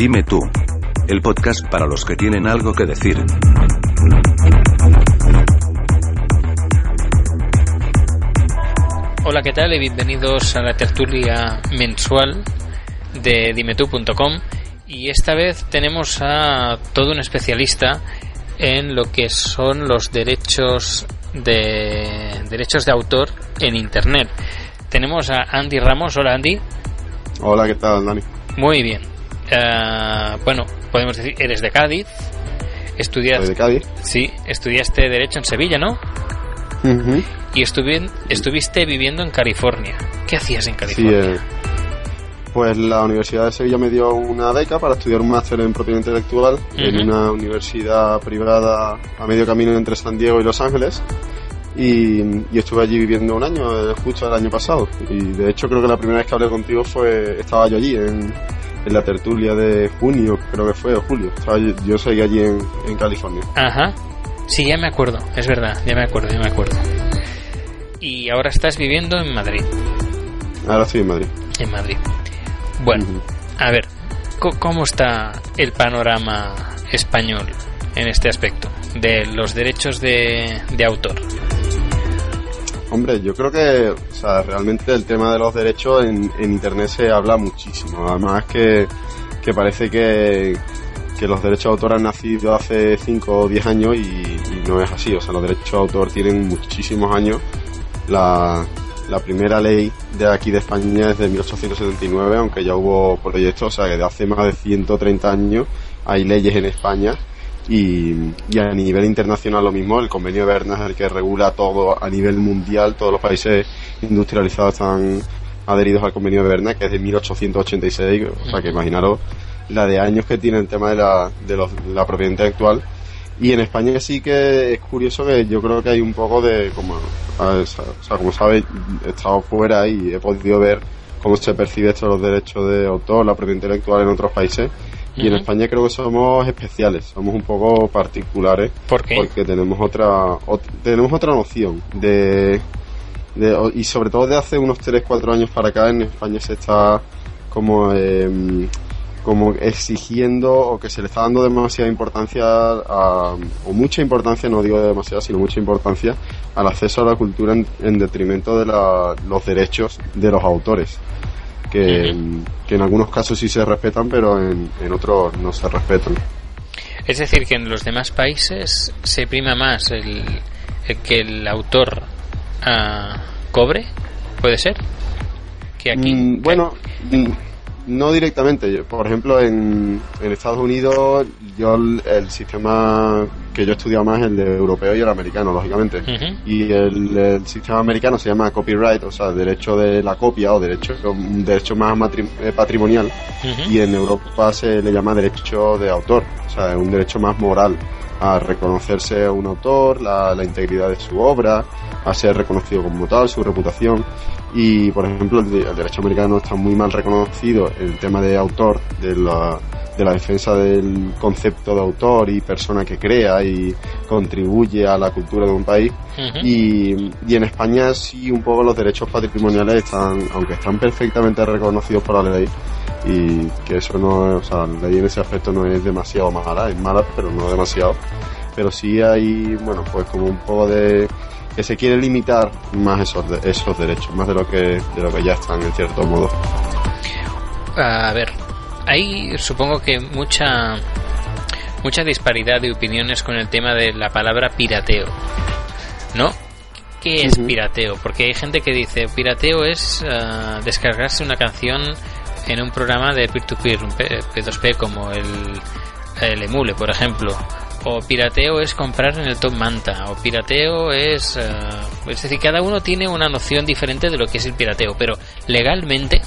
Dime tú, el podcast para los que tienen algo que decir. Hola, ¿qué tal? Y bienvenidos a la tertulia mensual de dimetú.com. Y esta vez tenemos a todo un especialista en lo que son los derechos de derechos de autor en internet. Tenemos a Andy Ramos. Hola, Andy. Hola, ¿qué tal, Dani? Muy bien. Eh, bueno, podemos decir, eres de Cádiz. Estudiaste, de Cádiz. Sí, estudiaste Derecho en Sevilla, ¿no? Y estuvi- estuviste viviendo en California. ¿Qué hacías en Sí, California? eh, pues la Universidad de Sevilla me dio una beca para estudiar un máster en propiedad intelectual en una universidad privada a medio camino entre San Diego y Los Ángeles. Y, y estuve allí viviendo un año, eh, justo el año pasado. Y de hecho creo que la primera vez que hablé contigo fue, estaba yo allí en, en la tertulia de junio, creo que fue, o julio. Yo, yo seguí allí en, en California. Ajá. Sí, ya me acuerdo, es verdad, ya me acuerdo, ya me acuerdo. Y ahora estás viviendo en Madrid. Ahora estoy en Madrid. En Madrid. Bueno, a ver, ¿cómo está el panorama español en este aspecto de los derechos de, de autor? Hombre, yo creo que o sea, realmente el tema de los derechos en, Internet se habla muchísimo. Además que, que parece que, que los derechos de autor han nacido hace 5 o 10 años y, y no es así. O sea, los derechos de autor tienen muchísimos años. La, la primera ley de aquí de España es de 1879, aunque ya hubo proyectos, o sea, que de hace más de 130 años hay leyes en España y, y a nivel internacional lo mismo, el convenio de Berna es el que regula todo a nivel mundial, todos los países industrializados están adheridos al convenio de Berna, que es de 1886, o sea que imaginaros la de años que tiene el tema de la, de los- la propiedad intelectual. Y en España sí que es curioso que yo creo que hay un poco de, como, o sea, como sabes, he estado fuera y he podido ver cómo se percibe esto los derechos de autor, la propiedad intelectual en otros países. Y en. España creo que somos especiales, somos un poco particulares ¿Por qué? porque tenemos otra ot- tenemos otra noción de, y sobre todo de hace unos 3 4 años para acá en España se está como em, como exigiendo o que se le está dando demasiada importancia a, o mucha importancia no digo demasiada sino mucha importancia al acceso a la cultura en, en detrimento de la- los derechos de los autores que, en algunos casos sí se respetan pero en, en otros no se respetan Es decir, que en los demás países se prima más el, el que el autor ah, cobre, ¿puede ser? Que aquí. Mm, bueno, mm, no directamente. Por ejemplo, en, en Estados Unidos, yo el, el sistema que yo he estudiado más es el de europeo y el americano, lógicamente. Y el, el sistema americano se llama copyright, o sea, derecho de la copia o derecho, un derecho más eh, patrimonial. Y en Europa se le llama derecho de autor, o sea, es un derecho más moral a reconocerse a un autor, la, la integridad de su obra, a ser reconocido como tal, su reputación. Y, por ejemplo, el, el derecho americano está muy mal reconocido el tema de autor, de la, de la defensa del concepto de autor y persona que crea y contribuye a la cultura de un país. Ujú. Y, y en España sí un poco los derechos patrimoniales están, aunque están perfectamente reconocidos por la ley, y que eso no, o sea, la ley en ese aspecto no es demasiado mala, es mala pero no demasiado, pero sí hay, bueno, pues como un poco de que se quiere limitar más esos, de- esos derechos, más de lo que de lo que ya están en cierto modo. A ver, hay supongo que mucha mucha disparidad de opiniones con el tema de la palabra pirateo, ¿no? ¿Qué es pirateo? Porque hay gente que dice pirateo es ah, descargarse una canción en un programa de peer-to-peer, un P- P2P como el, el Emule, por ejemplo. O pirateo es comprar en el Top Manta. O pirateo es... ah, es decir, cada uno tiene una noción diferente de lo que es el pirateo. Pero legalmente,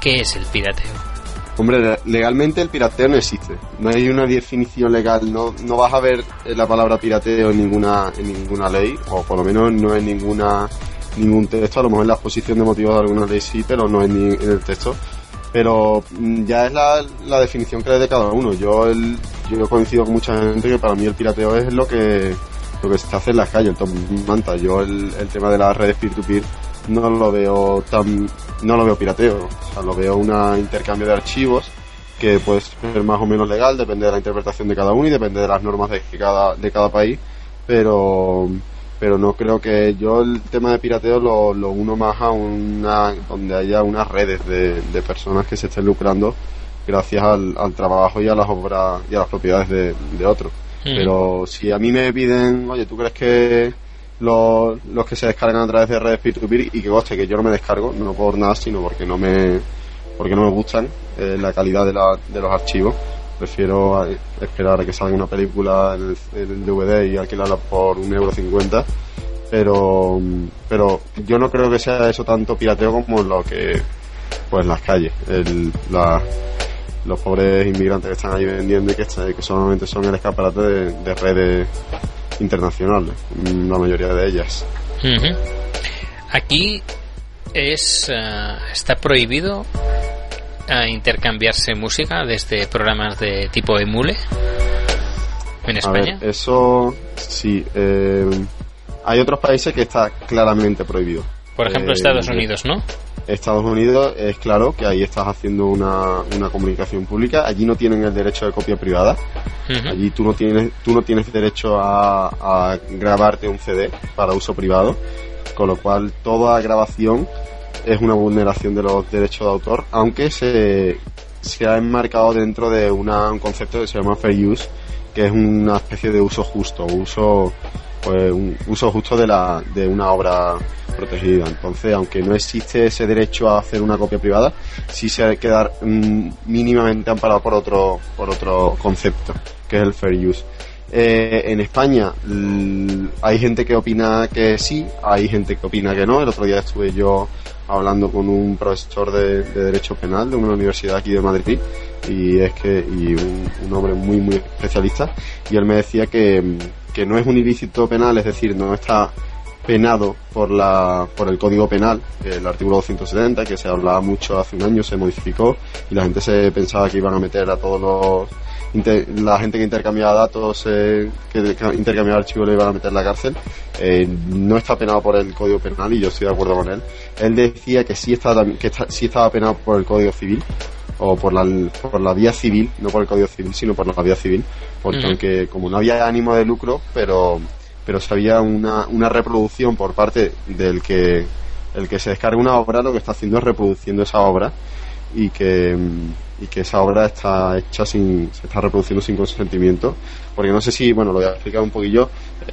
¿qué es el pirateo? Hombre, le- legalmente el pirateo no existe. No hay una definición legal. No, no vas a ver eh, la palabra pirateo en ninguna, en ninguna ley, o por lo menos no en ninguna ningún texto. A lo mejor en la exposición de motivos de alguna ley sí, pero no en, en el texto. Pero mm, ya es la, la definición que le de cada uno. Yo el, yo coincido con mucha gente que para mí el pirateo es lo que lo que se hace en las calles, el top manta. Yo el, el tema de las redes peer-to-peer no lo veo tan no lo veo pirateo, o sea, lo veo un intercambio de archivos que puede ser más o menos legal, depende de la interpretación de cada uno y depende de las normas de cada, de cada país, pero pero no creo que yo el tema de pirateo lo, lo uno más a una donde haya unas redes de, de personas que se estén lucrando gracias al, al, trabajo y a las obras y a las propiedades de, de otros. Pero si a mí me piden, oye, ¿tú crees que los, los que se descargan a través de redes peer-to-peer y que coste que yo no me descargo, no por nada, sino porque no me porque no me gustan eh, la calidad de, la, de los archivos. Prefiero esperar a que salga una película en el, DVD y alquilarla por un euro cincuenta. Pero, pero yo no creo que sea eso tanto pirateo como lo que, pues las calles, el, la, los pobres inmigrantes que están ahí vendiendo y que, que solamente son el escaparate de, de redes internacionales, la mayoría de ellas. Aquí es uh, está prohibido uh, intercambiarse música desde programas de tipo emule en España. Ver, eso sí. Eh, hay otros países que está claramente prohibido. Por ejemplo, eh, Estados Unidos, ¿no? Estados Unidos es claro que ahí estás haciendo una, una comunicación pública. Allí no tienen el derecho de copia privada. Uh -huh. Allí tú no tienes tú no tienes derecho a, a grabarte un CD para uso privado, con lo cual toda grabación es una vulneración de los derechos de autor, aunque se, se ha enmarcado dentro de una, un concepto que se llama fair use, que es una especie de uso justo, uso pues un uso justo de la de una obra protegida. Entonces, aunque no existe ese derecho a hacer una copia privada, sí se ha de quedar mmm, mínimamente amparado por otro por otro concepto, que es el fair use. Eh, en España hay gente que opina que sí, hay gente que opina que no. El otro día estuve yo hablando con un profesor de, de Derecho Penal de una universidad aquí de Madrid y es que y un, un, hombre muy muy especialista y él me decía que, que no es un ilícito penal, es decir, no está penado por la por el Código Penal, el artículo 270 que se hablaba mucho hace un año, se modificó y la gente se pensaba que iban a meter a todos los la gente que intercambiaba datos, eh, que intercambiaba archivos le iban a meter en la cárcel, eh, no está penado por el Código Penal y yo estoy de acuerdo con él. Él decía que sí estaba, que sí estaba penado por el Código Civil o por la, por la vía civil, no por el Código Civil, sino por la vía civil, porque uh -huh. aunque como no había ánimo de lucro, pero pero si había una, una reproducción por parte del que el que se descarga una obra, lo que está haciendo es reproduciendo esa obra y que y que esa obra está hecha sin se está reproduciendo sin consentimiento porque no sé si bueno lo voy a explicar un poquillo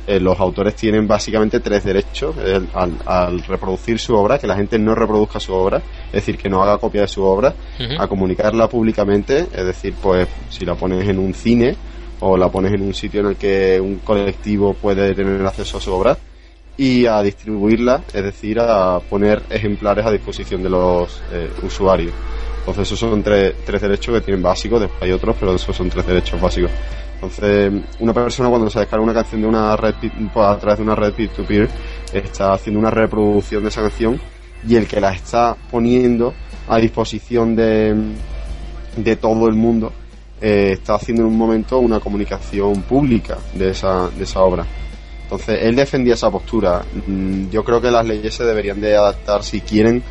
eh, los autores tienen básicamente tres derechos el, al, al, reproducir su obra que la gente no reproduzca su obra es decir que no haga copia de su obra uh -huh. a comunicarla públicamente es decir pues si la pones en un cine o la pones en un sitio en el que un colectivo puede tener acceso a su obra y a distribuirla, es decir, a poner ejemplares a disposición de los eh, usuarios. Entonces esos son tres, tres derechos que tienen básicos, después hay otros, pero esos son tres derechos básicos. Entonces, una persona cuando se descarga una canción de una red pues, a través de una red peer-to-peer -peer, está haciendo una reproducción de esa canción y el que la está poniendo a disposición de, de todo el mundo eh, está haciendo en un momento una comunicación pública de esa, de esa obra. Entonces, él defendía esa postura. Mm, yo creo que las leyes se deberían de adaptar si quieren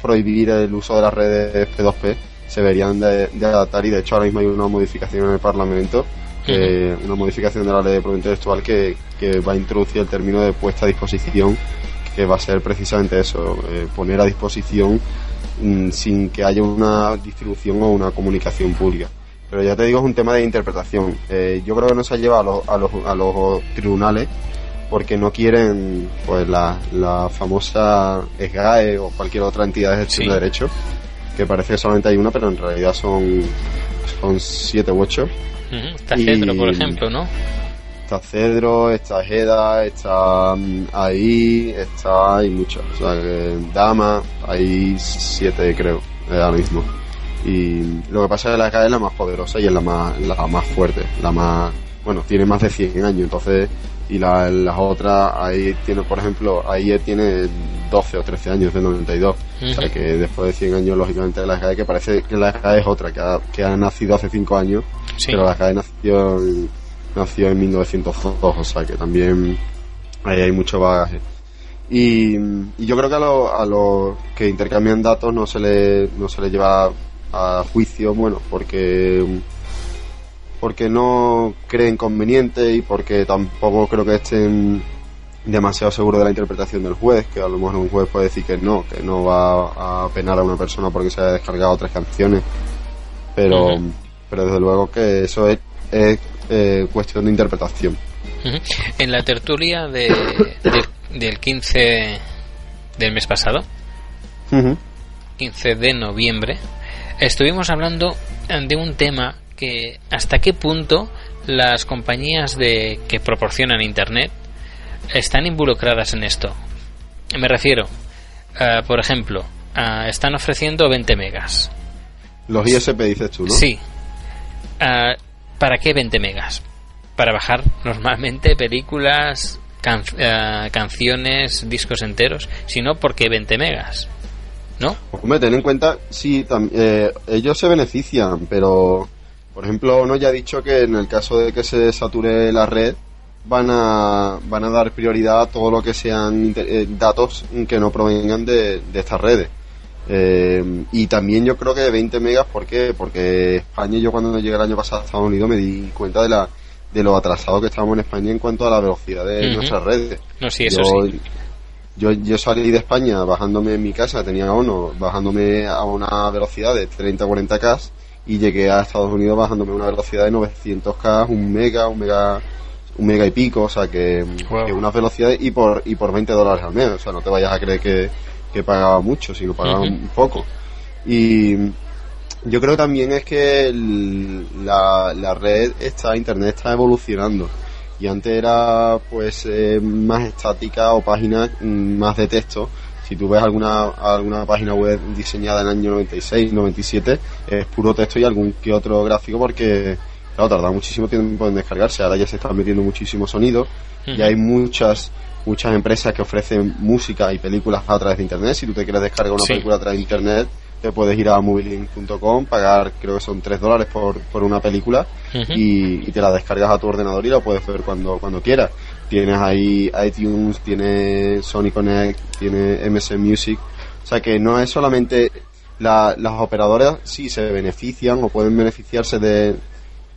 prohibir el uso de las redes P2P se deberían de, de, adaptar y de hecho ahora mismo hay una modificación en el Parlamento eh, una modificación de la ley de propiedad intelectual que, que, va a introducir el término de puesta a disposición que va a ser precisamente eso eh, poner a disposición mm, sin que haya una distribución o una comunicación pública. Pero ya te digo es un tema de interpretación. Eh, yo creo que no se ha llevado a los, a los, a los tribunales porque no quieren pues la, la famosa SGAE o cualquier otra entidad de gestión sí. de derecho que parece que solamente hay una pero en realidad son son siete u ocho uh -huh. está Cedro y, por ejemplo ¿no? está Cedro está Jeda está um, ahí está hay muchos o sea Dama hay siete creo eh, ahora mismo y lo que pasa es que la SGAE es la más poderosa y es la más la más fuerte la más bueno tiene más de 100 años entonces y la, las otras ahí tiene por ejemplo ahí tiene 12 o 13 años del 92 uh -huh. o sea que después de 100 años lógicamente la SGAE que parece que la SGAE es otra que ha, que ha nacido hace 5 años sí. pero la SGAE nació en, nació en 1902 o sea que también ahí hay mucho bagaje y, y yo creo que a los a lo que intercambian datos no se le no se le lleva a juicio, bueno, porque porque no creen conveniente y porque tampoco creo que estén demasiado seguros de la interpretación del juez, que a lo mejor un juez puede decir que no, que no va a penar a una persona porque se haya descargado otras canciones, pero, pero desde luego que eso es, eh, cuestión de interpretación. En la tertulia de, del 15 del mes pasado, 15 de noviembre, estuvimos hablando de un tema que hasta qué punto las compañías de que proporcionan internet están involucradas en esto. Me refiero, uh, por ejemplo, uh, están ofreciendo 20 megas. Los ISP dices tú, ¿no? Sí. Uh, ¿Para qué 20 megas? Para bajar normalmente películas, can canciones, discos enteros, sino porque 20 megas. ¿No? Hombre, ten en cuenta, sí, eh, ellos se benefician, pero por ejemplo, no ya ha dicho que en el caso de que se sature la red, van a, van a dar prioridad a todo lo que sean eh, datos que no provengan de, estas redes. Eh, y también yo creo que de 20 megas, ¿por qué? Porque España, yo cuando llegué el año pasado a Estados Unidos me di cuenta de la de lo atrasado que estábamos en España en cuanto a la velocidad de nuestras redes. No, sí, eso yo, sí. Yo, yo salí de España bajándome en mi casa, tenía uno, bajándome a una velocidad de 30-40K y llegué a Estados Unidos bajándome a una velocidad de 900K, un mega, un mega un mega y pico, o sea que, que unas velocidades y por y por 20 dólares al mes, o sea, no te vayas a creer que, que pagaba mucho, sino pagaba un poco. Y yo creo también es que la, la red está, internet está evolucionando y antes era pues eh, más estática o páginas mm, más de texto. Si tú ves alguna, alguna página web diseñada en el año 96, 97, es puro texto y algún que otro gráfico porque claro, tarda muchísimo tiempo en descargarse. Ahora ya se están metiendo muchísimo sonido y hay muchas muchas empresas que ofrecen música y películas a través de internet. Si tú te quieres descargar una película a través de internet, te puedes ir a movielink.com, pagar creo que son 3 dólares por, por una película y, te la descargas a tu ordenador y la puedes ver cuando, cuando quieras. Tienes ahí iTunes, tiene Sony Connect, tiene MS Music. O sea que no es solamente las operadoras, sí se benefician o pueden beneficiarse de,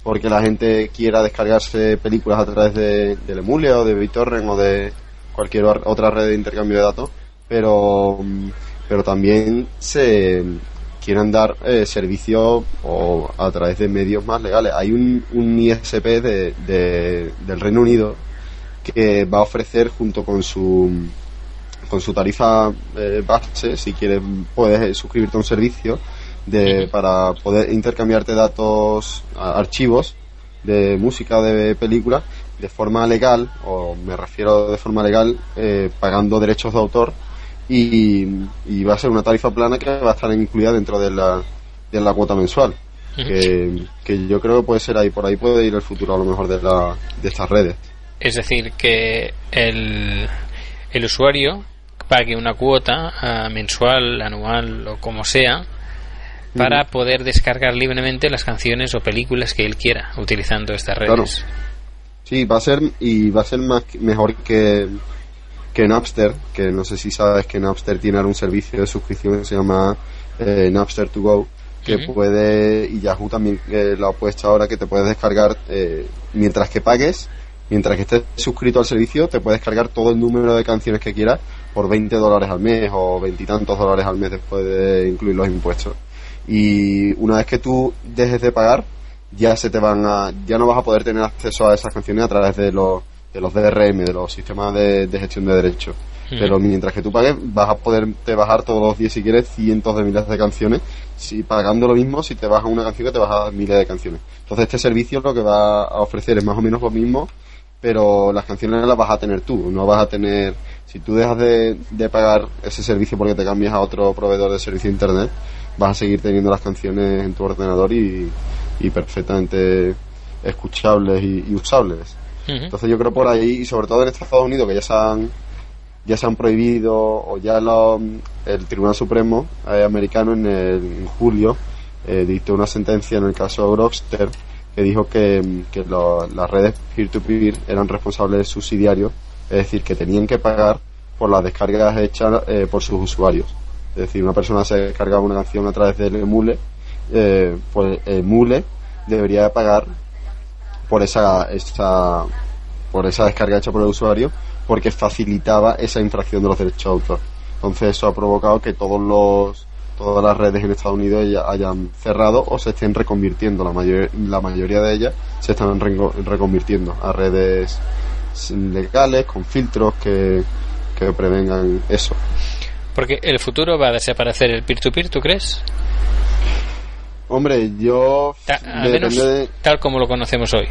porque la gente quiera descargarse películas a través de, del o de BitTorrent o de cualquier otra red de intercambio de datos, pero, pero también se quieren dar eh, servicio o a través de medios más legales. Hay un, un ISP de, del Reino Unido que va a ofrecer junto con su con su tarifa eh, base, si quieres puedes suscribirte a un servicio de, para poder intercambiarte datos, archivos de música de película de forma legal, o me refiero de forma legal, eh, pagando derechos de autor y, va a ser una tarifa plana que va a estar incluida dentro de la, de la cuota mensual. que, que, yo creo que puede ser ahí, por ahí puede ir el futuro a lo mejor de, la, de estas redes. Es decir, que el, el usuario pague una cuota ah, mensual, anual o como sea, para poder descargar libremente las canciones o películas que él quiera utilizando estas redes. Sí, va a ser y va a ser más mejor que que Napster, que no sé si sabes que Napster tiene un servicio de suscripción que se llama eh, Napster to Go, que puede y Yahoo también eh, lo ha puesto ahora que te puedes descargar eh, mientras que pagues, mientras que estés suscrito al servicio, te puedes descargar todo el número de canciones que quieras por 20 dólares al mes o veintitantos dólares al mes después de incluir los impuestos. Y una vez que tú dejes de pagar ya se te van a ya no vas a poder tener acceso a esas canciones a través de los de los DRM de los sistemas de, gestión de derechos. Pero mientras que tú pagues vas a poderte bajar todos los días si quieres cientos de miles de canciones. Si pagando lo mismo si te bajas una canción te bajas miles de canciones. Entonces este servicio lo que va a ofrecer es más o menos lo mismo pero las canciones las vas a tener tú no vas a tener si tú dejas de, de pagar ese servicio porque te cambias a otro proveedor de servicio de internet vas a seguir teniendo las canciones en tu ordenador y, perfectamente escuchables y, usables. Entonces yo creo por ahí, y sobre todo en Estados Unidos, que ya se han, ya se han prohibido, o ya el Tribunal Supremo eh, americano en, el, julio eh, dictó una sentencia en el caso de Grokster que dijo que, las redes peer-to-peer eran responsables subsidiarios, es decir, que tenían que pagar por las descargas hechas eh, por sus usuarios. Es decir, una persona se descargaba una canción a través del emule eh, pues Mule debería pagar por esa, esa por esa descarga hecha por el usuario porque facilitaba esa infracción de los derechos de autor. Entonces eso ha provocado que todos los todas las redes en Estados Unidos ya hayan cerrado o se estén reconvirtiendo. La, mayor, la mayoría de ellas se están reconvirtiendo a redes legales con filtros que, que prevengan eso. Porque el futuro va a desaparecer el peer-to-peer, ¿tú crees? Hombre, yo... tal como lo conocemos hoy.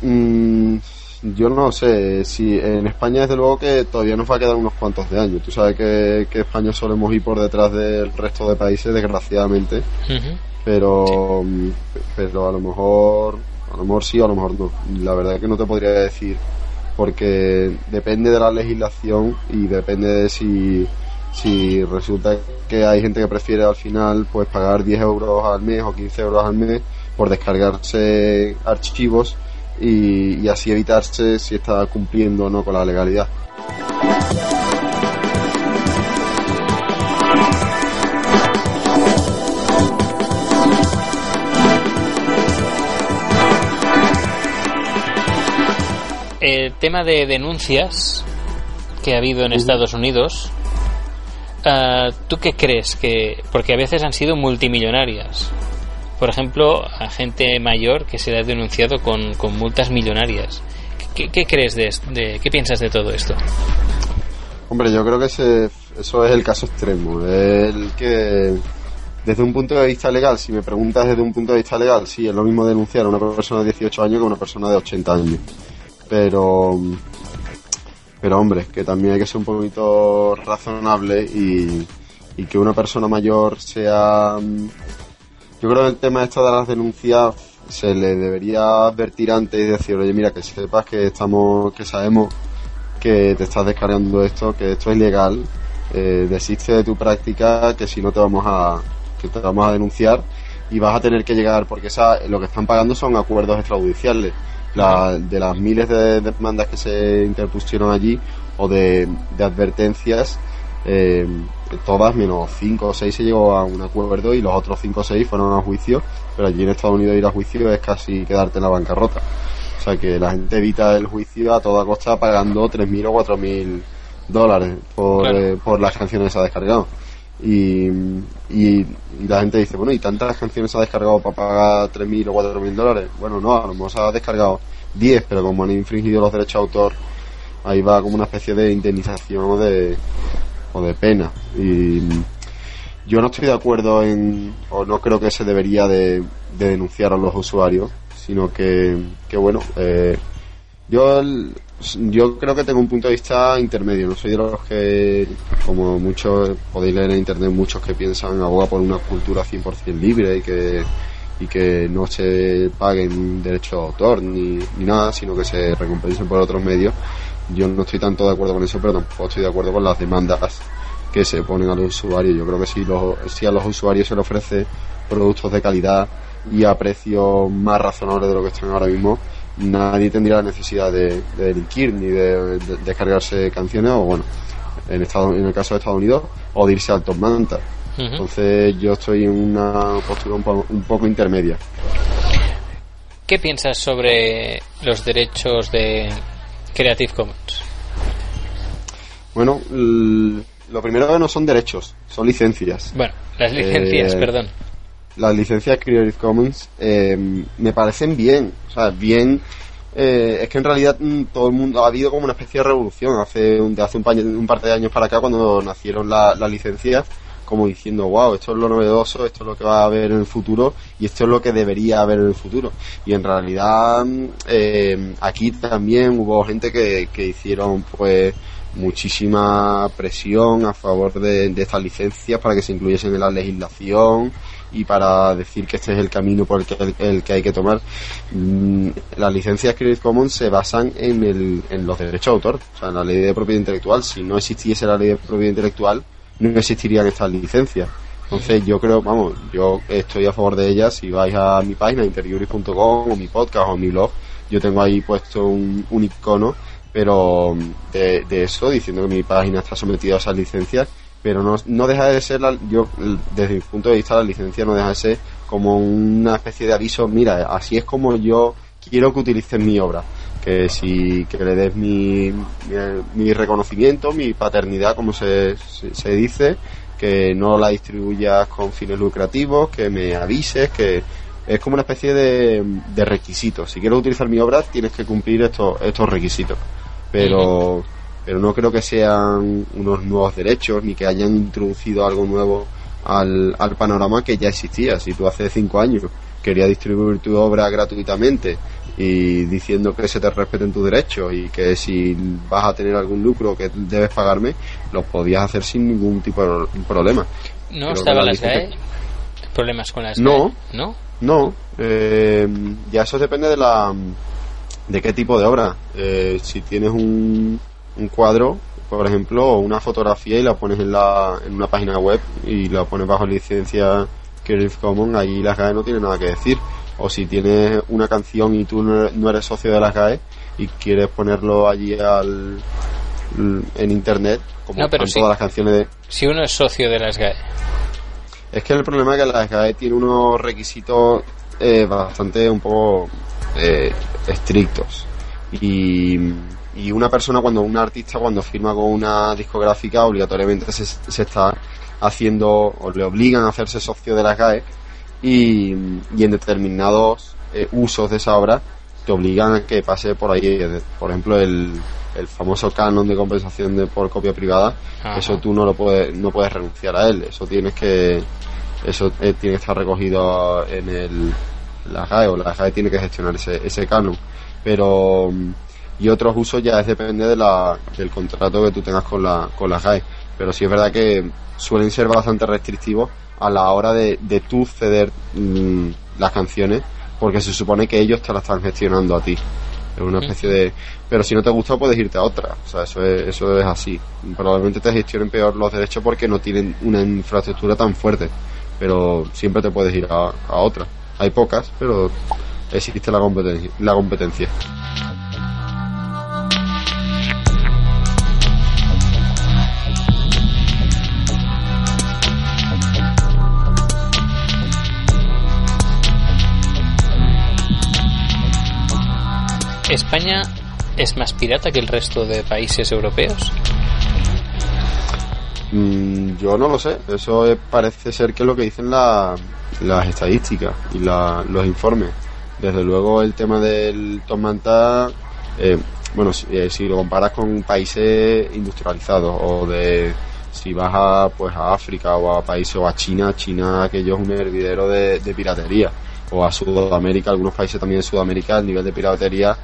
Mm, yo no sé, si en España desde luego que todavía nos va a quedar unos cuantos de años. Tú sabes que, que España solemos ir por detrás del resto de países, desgraciadamente. Pero, pero a lo mejor, a lo mejor sí, a lo mejor no. La verdad es que no te podría decir, porque depende de la legislación y depende de si, si resulta que hay gente que prefiere al final pues pagar 10 euros al mes o 15 euros al mes por descargarse archivos y, así evitarse si está cumpliendo o no con la legalidad. El tema de denuncias que ha habido en Estados Unidos, ah, ¿tú qué crees que.? Porque a veces han sido multimillonarias por ejemplo, a gente mayor que se le ha denunciado con, multas millonarias. ¿Qué, crees de, de, qué piensas de todo esto? Hombre, yo creo que ese, eso es el caso extremo. El que, desde un punto de vista legal, si me preguntas desde un punto de vista legal, sí, es lo mismo denunciar a una persona de 18 años que a una persona de 80 años. Pero, pero hombre, que también hay que ser un poquito razonable y, y que una persona mayor sea yo creo que el tema esto de las denuncias se le debería advertir antes y decir, oye, mira, que sepas que estamos, que sabemos que te estás descargando esto, que esto es ilegal, eh, desiste de tu práctica, que si no te vamos a, que te vamos a denunciar y vas a tener que llegar, porque esa, lo que están pagando son acuerdos extrajudiciales. de las miles de demandas que se interpusieron allí o de advertencias, eh, todas menos 5 o 6 se llegó a un acuerdo y los otros 5 o 6 fueron a juicio, pero allí en Estados Unidos ir a juicio es casi quedarte en la bancarrota. O sea que la gente evita el juicio a toda costa pagando 3.000 o 4.000 dólares por, eh, por las canciones que se ha descargado. Y, y, la gente dice, bueno, ¿y tantas canciones se ha descargado para pagar 3.000 o 4.000 dólares? Bueno, no, a lo mejor se ha descargado 10, pero como han infringido los derechos de autor, ahí va como una especie de indemnización de, o de pena. Y yo no estoy de acuerdo en, o no creo que se debería de, denunciar a los usuarios, sino que, que bueno, eh, yo, yo creo que tengo un punto de vista intermedio, no soy de los que, como muchos podéis leer en internet, muchos que piensan aboga por una cultura 100% libre y que y que no se paguen derechos de autor ni, ni nada, sino que se recompensen por otros medios yo no estoy tanto de acuerdo con eso, pero tampoco estoy de acuerdo con las demandas que se ponen a los usuarios. Yo creo que si, los, si a los usuarios se les ofrece productos de calidad y a precios más razonables de lo que están ahora mismo, nadie tendría la necesidad de, delinquir ni de, descargarse canciones o bueno, en, Estados, en el caso de Estados Unidos, o de irse al top manta. Entonces yo estoy en una postura un poco intermedia. ¿Qué piensas sobre los derechos de, Creative Commons? Bueno, lo primero que no son derechos, son licencias. Bueno, las licencias, eh, perdón. Las licencias Creative Commons eh, me parecen bien, o sea, bien. Eh, es que en realidad mm, todo el mundo ha habido como una especie de revolución hace un, de hace un, un par de años para acá cuando nacieron las licencias como diciendo, wow, esto es lo novedoso, esto es lo que va a haber en el futuro y esto es lo que debería haber en el futuro. Y en realidad eh, aquí también hubo gente que, que hicieron pues muchísima presión a favor de, estas licencias para que se incluyesen en la legislación y para decir que este es el camino por el que, el, que hay que tomar. Mm, las licencias Creative Commons se basan en, el, en los derechos de autor, o sea, en la ley de propiedad intelectual. Si no existiese la ley de propiedad intelectual, no existirían estas licencias. Entonces yo creo, vamos, yo estoy a favor de ellas. Si vais a mi página interioris.com o mi podcast o mi blog, yo tengo ahí puesto un, icono, pero de, eso, diciendo que mi página está sometida a esas licencias pero no, no deja de ser, la, yo desde mi punto de vista, la licencia no deja de ser como una especie de aviso, mira, así es como yo quiero que utilices mi obra que si que le des mi, mi, reconocimiento, mi paternidad, como se, se, dice, que no la distribuyas con fines lucrativos, que me avises, que es como una especie de, de requisitos. Si quieres utilizar mi obra, tienes que cumplir estos, estos requisitos. Pero, pero no creo que sean unos nuevos derechos ni que hayan introducido algo nuevo al, al panorama que ya existía. Si tú hace cinco años querías distribuir tu obra gratuitamente y diciendo que se te respeten tus derechos y que si vas a tener algún lucro que debes pagarme, lo podías hacer sin ningún tipo de problema. ¿No estaban las GAE? ¿Problemas con las no, GAE? No, no. Eh, ya eso depende de la de qué tipo de obra. Eh, si tienes un, un cuadro, por ejemplo, o una fotografía y la pones en, la, en una página web y la pones bajo licencia Creative Commons, ahí las GAE no tiene nada que decir o si tienes una canción y tú no eres socio de las GAE y quieres ponerlo allí al, en internet, como no, todas las canciones de... Si uno es socio de las GAE. Es que el problema es que las GAE tiene unos requisitos eh, bastante un poco eh, estrictos. Y, y una persona, cuando un artista, cuando firma con una discográfica, obligatoriamente se, se está haciendo, o le obligan a hacerse socio de las GAE y, en determinados eh, usos de esa obra te obligan a que pase por ahí, por ejemplo, el, el famoso canon de compensación de, por copia privada, eso tú no lo puedes, no puedes renunciar a él, eso tienes que, eso eh, tiene que estar recogido en el, la GAE o la GAE tiene que gestionar ese, ese canon, pero, y otros usos ya es depende de la, del contrato que tú tengas con la, con la GAE, pero sí es verdad que suelen ser bastante restrictivos a la hora de, de tú ceder mm, las canciones porque se supone que ellos te la están gestionando a ti. Es una especie de... Pero si no te gusta puedes irte a otra. O sea, eso es, eso es así. Probablemente te gestionen peor los derechos porque no tienen una infraestructura tan fuerte. Pero siempre te puedes ir a, a otra. Hay pocas, pero existe la competencia. La competencia. ¿España es más pirata que el resto de países europeos? Mm, yo no lo sé. Eso parece ser que es lo que dicen las estadísticas y los informes. Desde luego el tema del Tom eh, bueno, si, eh, si, lo comparas con países industrializados o de si vas a pues a África o a países o a China, China aquello es un hervidero de, de piratería o a Sudamérica, algunos países también de Sudamérica el nivel de piratería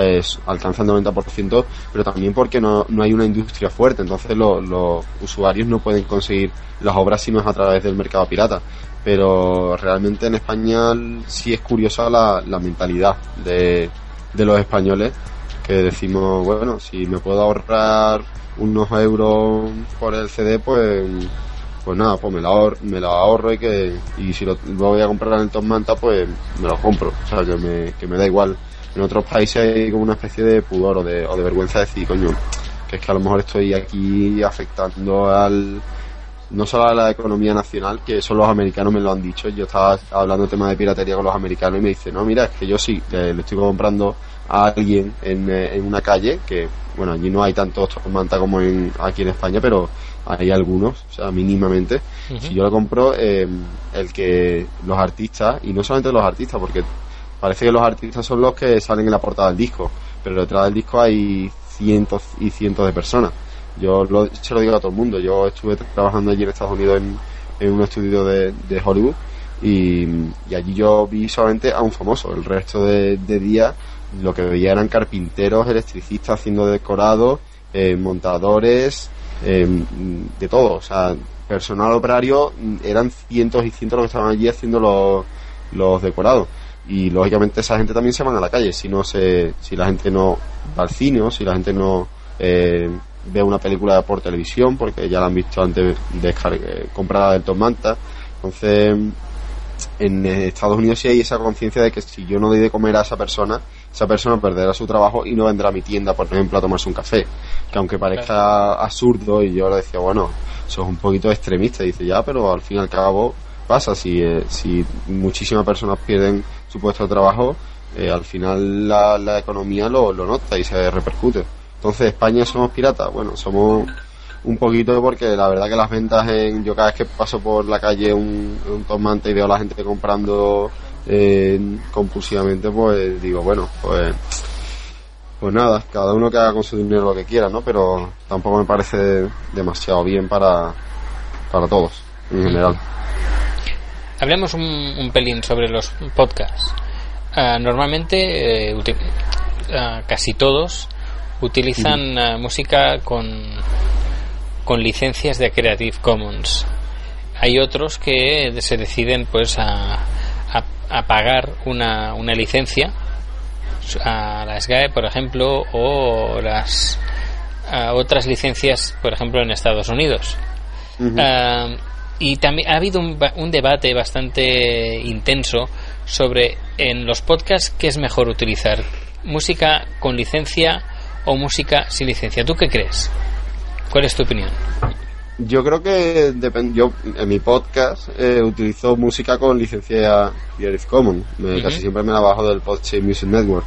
es, alcanza el 90%, pero también porque no, no hay una industria fuerte, entonces los usuarios no pueden conseguir las obras si no es a través del mercado pirata. Pero realmente en España sí es curiosa la, la mentalidad de, de los españoles que decimos, bueno, si me puedo ahorrar unos euros por el CD, pues pues nada, pues me lo ahorro, me lo ahorro y que y si lo, voy a comprar en el Manta, pues me lo compro, o sea, que me, que me da igual en otros países hay como una especie de pudor o de, o de vergüenza de decir, coño, que es que a lo mejor estoy aquí afectando al no solo a la economía nacional, que eso los americanos me lo han dicho. Yo estaba hablando de tema de piratería con los americanos y me dice, no, mira, es que yo sí, le, estoy comprando a alguien en, eh, en, una calle, que, bueno, allí no hay tantos manta como en, aquí en España, pero hay algunos, o sea, mínimamente. Si yo le compro, eh, el que los artistas, y no solamente los artistas, porque parece que los artistas son los que salen en la portada del disco, pero detrás del disco hay cientos y cientos de personas. Yo lo, se lo digo a todo el mundo. Yo estuve trabajando allí en Estados Unidos en, un estudio de, Hollywood y, allí yo vi solamente a un famoso. El resto de, días lo que veía eran carpinteros, electricistas haciendo decorados, eh, montadores, eh, de todo. O sea, personal operario eran cientos y cientos los que estaban allí haciendo los, los decorados. Y lógicamente esa gente también se van a la calle. Si no se si la gente no va al cine o si la gente no eh, ve una película por televisión porque ya la han visto antes de eh, comprada del Tom Manta. Entonces en Estados Unidos sí hay esa conciencia de que si yo no doy de comer a esa persona esa persona perderá su trabajo y no vendrá a mi tienda, por ejemplo, a tomarse un café. Que aunque parezca absurdo, y yo le decía, bueno, sos un poquito extremista, y dice, ya, pero al fin y al cabo pasa, si, eh, si muchísimas personas pierden su puesto de trabajo, eh, al final la, la economía lo, lo nota y se repercute. Entonces, España somos piratas, bueno, somos un poquito porque la verdad que las ventas en yo cada vez que paso por la calle un, un tomante y veo a la gente comprando eh, compulsivamente pues digo bueno pues pues nada cada uno que haga con su dinero lo que quiera no pero tampoco me parece demasiado bien para para todos en general. Hablemos un, un pelín sobre los podcasts. Uh, normalmente uh, uh, casi todos utilizan uh, música con con licencias de Creative Commons. Hay otros que se deciden pues a, a, a pagar una, una, licencia a la SGAE, por ejemplo, o las otras licencias, por ejemplo, en Estados Unidos. Uh -huh. uh, y también ha habido un, un, debate bastante intenso sobre en los podcasts qué es mejor utilizar, música con licencia o música sin licencia. ¿Tú qué crees? ¿Cuál es tu opinión? Yo creo que yo en mi podcast eh, utilizo música con licencia Creative Commons. Me, uh -huh. Casi siempre me la bajo del Podchain Music Network.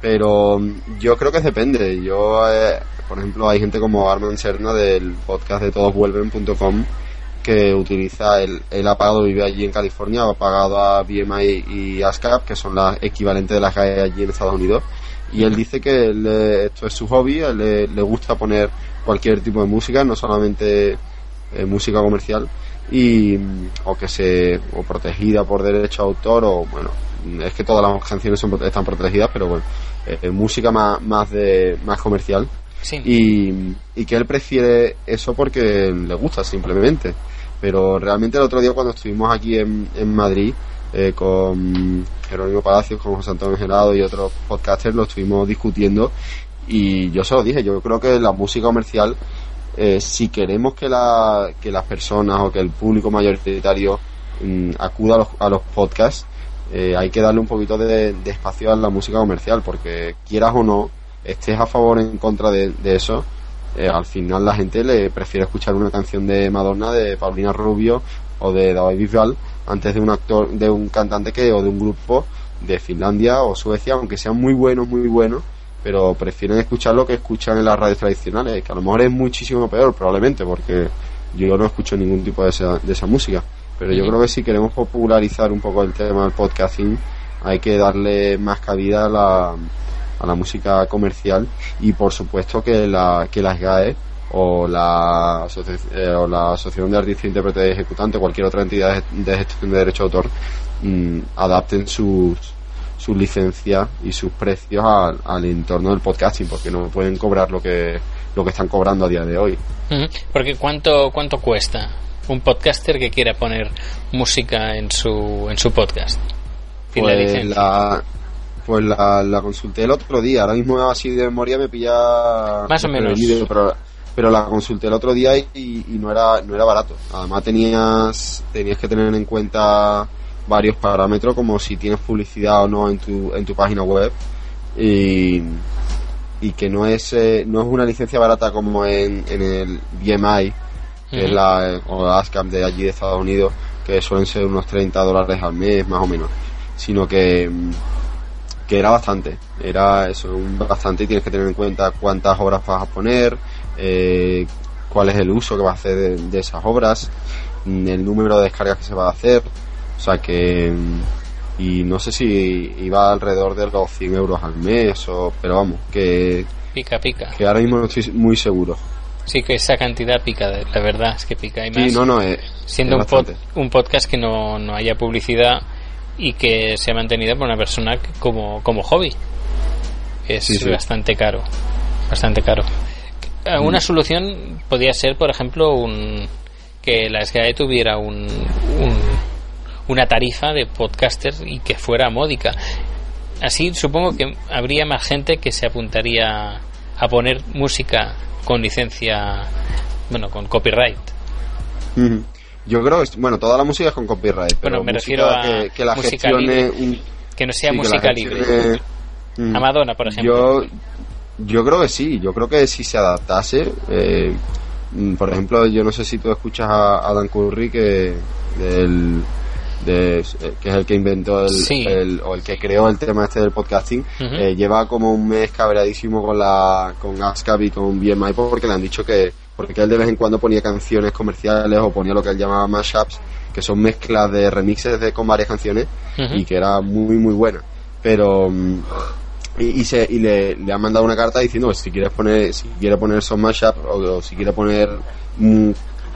Pero yo creo que depende. Yo, eh, por ejemplo, hay gente como Arman Serna del podcast de todosvuelven.com que utiliza, el, él ha pagado, vive allí en California, ha pagado a BMI y ASCAP, que son las equivalentes de las GAE allí en Estados Unidos. Y él dice que él, esto es su hobby, a él le, le gusta poner cualquier tipo de música, no solamente eh, música comercial y o que se o protegida por derecho a autor o bueno es que todas las canciones son, están protegidas pero bueno eh, música más, más de más comercial sí. y, y que él prefiere eso porque le gusta simplemente pero realmente el otro día cuando estuvimos aquí en, en Madrid eh, con Jerónimo Palacios, con José Antonio Gerado y otros podcasters lo estuvimos discutiendo y yo se lo dije, yo creo que la música comercial, eh, si queremos que, la, que las personas o que el público mayoritario mmm, acuda a los, a los podcasts, eh, hay que darle un poquito de, espacio a la música comercial, porque quieras o no, estés a favor o en contra de, de eso, eh, al final la gente le prefiere escuchar una canción de Madonna, de Paulina Rubio o de David Bisbal antes de un actor, de un cantante que o de un grupo de Finlandia o Suecia, aunque sean muy buenos, muy buenos, pero prefieren escuchar lo que escuchan en las radios tradicionales, que a lo mejor es muchísimo peor, probablemente, porque yo no escucho ningún tipo de esa, de esa música. Pero yo creo que si queremos popularizar un poco el tema del podcasting, hay que darle más cabida a la, a la música comercial y por supuesto que, la, que las GAE o la, eh, o la Asociación de Artistas, Intérpretes Ejecutantes, cualquier otra entidad de gestión de derecho de autor, mmm, adapten sus, sus licencias y sus precios al, al, entorno del podcasting porque no pueden cobrar lo que lo que están cobrando a día de hoy. Porque cuánto cuánto cuesta un podcaster que quiera poner música en su en su podcast pues la, pues la, la, consulté el otro día. Ahora mismo así de memoria me pilla más o menos. pero, pero la consulté el otro día y, y, no era no era barato. Además tenías tenías que tener en cuenta varios parámetros como si tienes publicidad o no en tu, en tu página web. Y, y que no es eh, no es una licencia barata como en, en el BMI que uh -huh. es la o la ASCAP de allí de Estados Unidos que suelen ser unos 30 dólares al mes más o menos. Sino que que era bastante. Era eso un bastante y tienes que tener en cuenta cuántas obras vas a poner eh, cuál es el uso que vas a hacer de, de esas obras el número de descargas que se va a hacer o sea que. Y no sé si iba alrededor de los 100 euros al mes, o, pero vamos, que. Pica, pica. Que ahora mismo no estoy muy seguro. Sí, que esa cantidad pica, la verdad es que pica. Y más, sí, no, no, es, siendo es un, pod, un, podcast que no, no haya publicidad y que se ha mantenido por una persona como, como hobby. Es sí, sí. bastante caro. Bastante caro. Mm. Una solución podría ser, por ejemplo, un que la SGAE tuviera un, un una tarifa de podcaster y que fuera módica. Así supongo que habría más gente que se apuntaría a poner música con licencia, bueno, con copyright. Mm. Yo creo que, bueno, toda la música es con copyright. Pero bueno, me refiero a que, que la música libre, un, que no sea sí, música libre. Mm. A Madonna, por ejemplo. Yo, yo creo que sí, yo creo que si se adaptase, eh, mm, por ejemplo, yo no sé si tú escuchas a Dan Curry, que del, de, eh, que es el que inventó el, o el que creó el tema este del podcasting, eh, lleva como un mes cabreadísimo con la con ASCAP y con BMI porque le han dicho que porque él de vez en cuando ponía canciones comerciales o ponía lo que él llamaba mashups, que son mezclas de remixes de, con varias canciones y que era muy muy buena. Pero mm, y, se, y le, le han mandado una carta diciendo que si quieres poner si quiere poner esos mashups o, si quiere poner mm,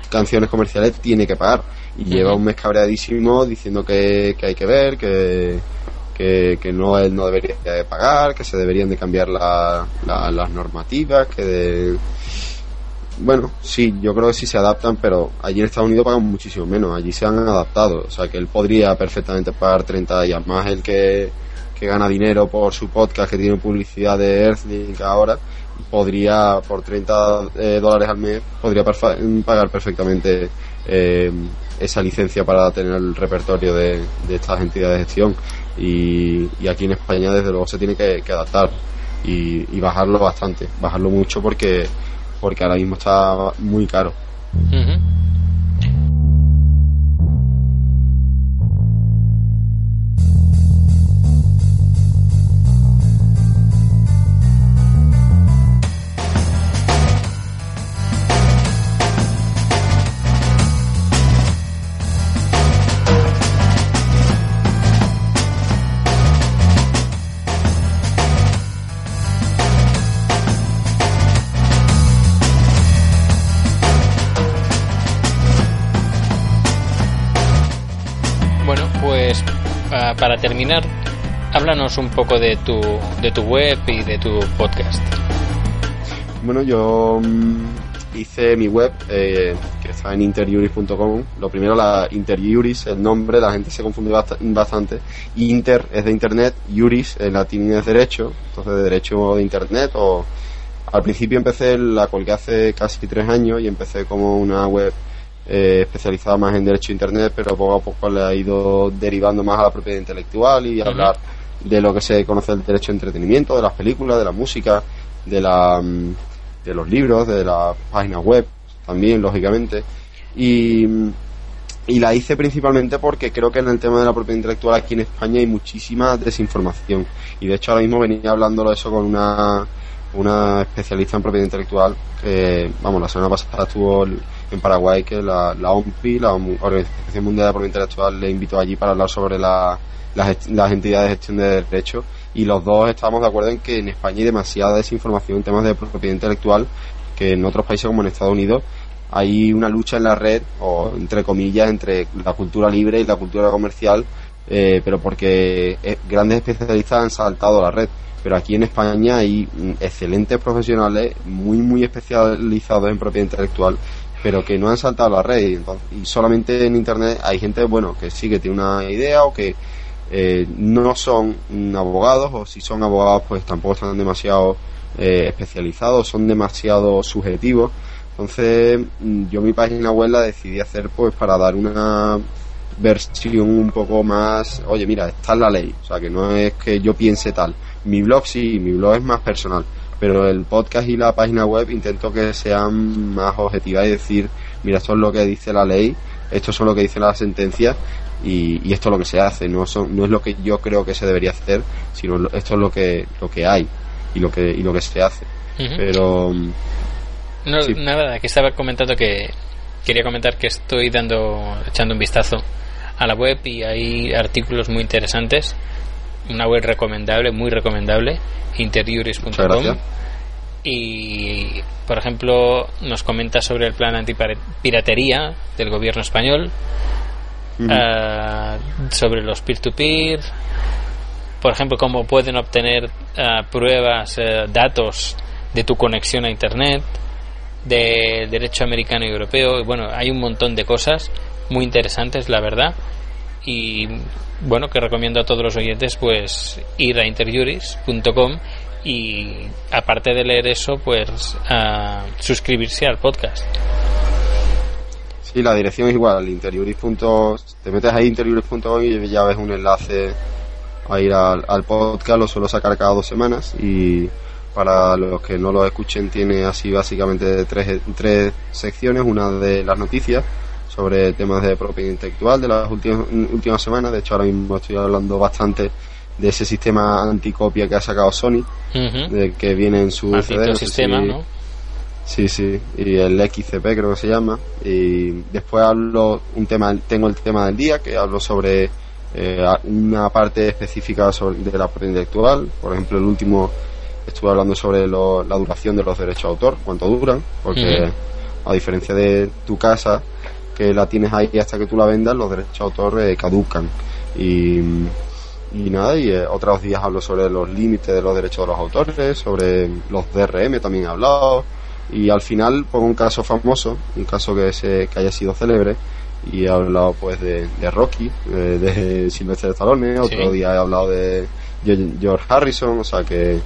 canciones comerciales tiene que pagar. Y lleva un mes cabreadísimo diciendo que, hay que ver, que, que, no él no debería de pagar, que se deberían de cambiar las normativas, que de... Bueno, sí, yo creo que sí se adaptan, pero allí en Estados Unidos pagan muchísimo menos, allí se han adaptado, o sea que él podría perfectamente pagar 30 y además el que, que gana dinero por su podcast, que tiene publicidad de Earthlink ahora, podría por 30 eh, dólares al mes, podría pagar perfectamente eh, esa licencia para tener el repertorio de, estas entidades de gestión y, aquí en España desde luego se tiene que, adaptar y, bajarlo bastante, bajarlo mucho porque porque ahora mismo está muy caro. Terminar, háblanos un poco de tu, de tu web y de tu podcast. Bueno, yo mm, hice mi web eh, que está en interjuris.com. Lo primero, la interjuris, el nombre, la gente se confunde bastante. Inter es de internet, juris en latín es derecho, entonces de derecho de internet o al principio empecé la colgué hace casi tres años y empecé como una web eh, especializada más en derecho a internet, pero poco a poco le ha ido derivando más a la propiedad intelectual y hablar de lo que se conoce el derecho a entretenimiento, de las películas, de la música, de la mm, de los libros, de la página web, también lógicamente. Y, y la hice principalmente porque creo que en el tema de la propiedad intelectual aquí en España hay muchísima desinformación. Y de hecho ahora mismo venía hablándolo eso con una, una especialista en propiedad intelectual que, vamos, la semana pasada estuvo en Paraguay que la, la OMPI, la Organización Mundial de Propiedad Intelectual, le invitó allí para hablar sobre la, las, entidades de gestión de derechos. Y los dos estamos de acuerdo en que en España hay demasiada desinformación en temas de propiedad intelectual que en otros países como en Estados Unidos hay una lucha en la red o entre comillas entre la cultura libre y la cultura comercial eh, pero porque eh, grandes especialistas han saltado la red. Pero aquí en España hay mm, excelentes profesionales muy muy especializados en propiedad intelectual pero que no han saltado la red y solamente en internet hay gente bueno que sí que tiene una idea o que eh, no son abogados o si son abogados pues tampoco están demasiado eh, especializados son demasiado subjetivos. Entonces mm, yo mi página web la decidí hacer pues para dar una versión un poco más oye mira está es la ley o sea que no es que yo piense tal. Mi blog sí mi blog es más personal pero el podcast y la página web intento que sean más objetivas y decir, mira, esto es lo que dice la ley, esto es lo que dice la sentencia y, esto es lo que se hace, no, son, no es lo que yo creo que se debería hacer, sino esto es lo que, lo que hay y lo que, y lo que se hace. Pero... No, Nada, que estaba comentando que quería comentar que estoy dando, echando un vistazo a la web y hay artículos muy interesantes una web recomendable, muy recomendable, interiores.com. Y, por ejemplo, nos comenta sobre el plan antipiratería del gobierno español, ah, sobre los peer-to-peer, por ejemplo, cómo pueden obtener ah, pruebas, eh, datos de tu conexión a Internet, de derecho americano y europeo. Bueno, hay un montón de cosas muy interesantes, la verdad. Y bueno, que recomiendo a todos los oyentes pues ir a interjuris.com y aparte de leer eso, pues a suscribirse al podcast. Sí, la dirección es igual, interjuris. Te metes ahí interjuris.com y ya ves un enlace a ir al, al podcast, lo suelo sacar cada dos semanas y para los que no lo escuchen tiene así básicamente tres, tres secciones, una de las noticias sobre temas de propiedad intelectual de las últimas, últimas semanas, de hecho ahora mismo estoy hablando bastante de ese sistema anticopia que ha sacado Sony, de que viene en su CD, sistema, ¿no? Sí, sí, y el XCP creo que se llama. Y después hablo un tema, tengo el tema del día que hablo sobre eh, una parte específica sobre, de la propiedad intelectual. Por ejemplo, el último estuve hablando sobre la duración de los derechos de autor, cuánto duran, porque a diferencia de tu casa, que la tienes ahí hasta que tú la vendas, los derechos de autor eh, caducan. Y, y nada, y eh, otros días hablo sobre los límites de los derechos de los autores, sobre los DRM también he hablado, y al final pongo un caso famoso, un caso que, se, que haya sido célebre, y he hablado pues de, Rocky, de, de Silvestre Stallone, otro día he hablado de George Harrison, o sea que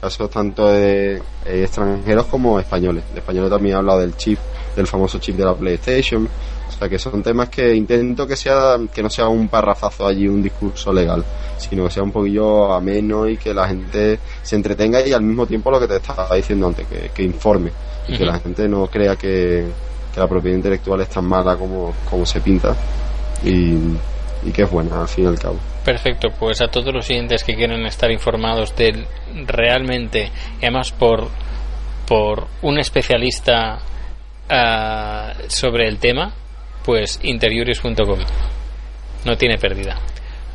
casos tanto de eh, extranjeros como españoles. De españoles también he hablado del chip, del famoso chip de la PlayStation. O sea que son temas que intento que sea que no sea un parrafazo allí, un discurso legal, sino que sea un poquillo ameno y que la gente se entretenga y al mismo tiempo lo que te estaba diciendo antes, que, informe. Y que la gente no crea que, que, la propiedad intelectual es tan mala como, como se pinta. Y, y que es buena al fin y al cabo. Perfecto, pues a todos los siguientes que quieren estar informados de realmente, además por, por un especialista ah, sobre el tema, pues interiores.com. No tiene pérdida.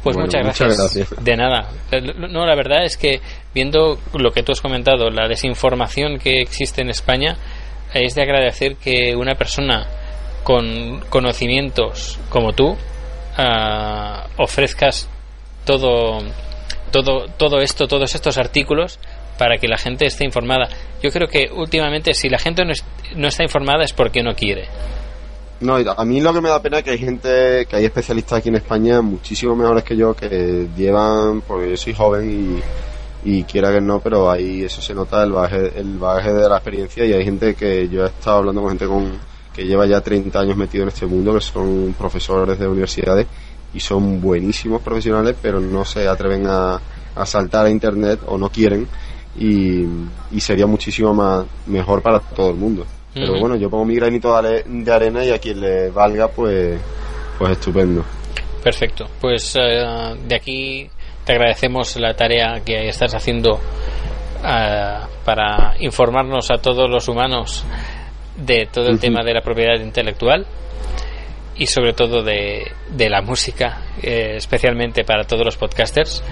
Pues muchas, gracias. De nada. No, la verdad es que viendo lo que tú has comentado, la desinformación que existe en España, es de agradecer que una persona con conocimientos como tú uh, ofrezcas todo, todo, todo esto, todos estos artículos para que la gente esté informada. Yo creo que últimamente si la gente no, no está informada es porque no quiere. No, a mí lo que me da pena es que hay gente, que hay especialistas aquí en España muchísimo mejores que yo que llevan, porque yo soy joven y, y quiera que no, pero ahí eso se nota el bagaje, el bagaje de la experiencia y hay gente que yo he estado hablando con gente con, que lleva ya 30 años metido en este mundo, que son profesores de universidades y son buenísimos profesionales, pero no se atreven a, saltar a internet o no quieren y, sería muchísimo más mejor para todo el mundo. Pero bueno, yo pongo mi granito de arena y a quien le valga, pues, pues estupendo. Perfecto. Pues eh, de aquí te agradecemos la tarea que estás haciendo eh, para informarnos a todos los humanos de todo el tema de la propiedad intelectual y sobre todo de, de la música, eh, especialmente para todos los podcasters.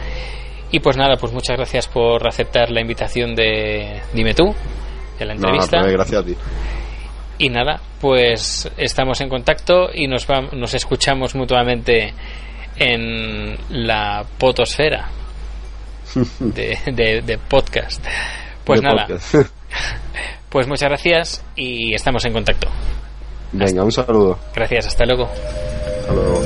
Y pues nada, pues muchas gracias por aceptar la invitación de Dime tú, de la entrevista. No, gracias a ti. Y nada, pues estamos en contacto y nos, nos escuchamos mutuamente en la potosfera de, de, podcast. Pues nada, pues muchas gracias y estamos en contacto. Venga, un saludo. Gracias, hasta luego. Hasta luego.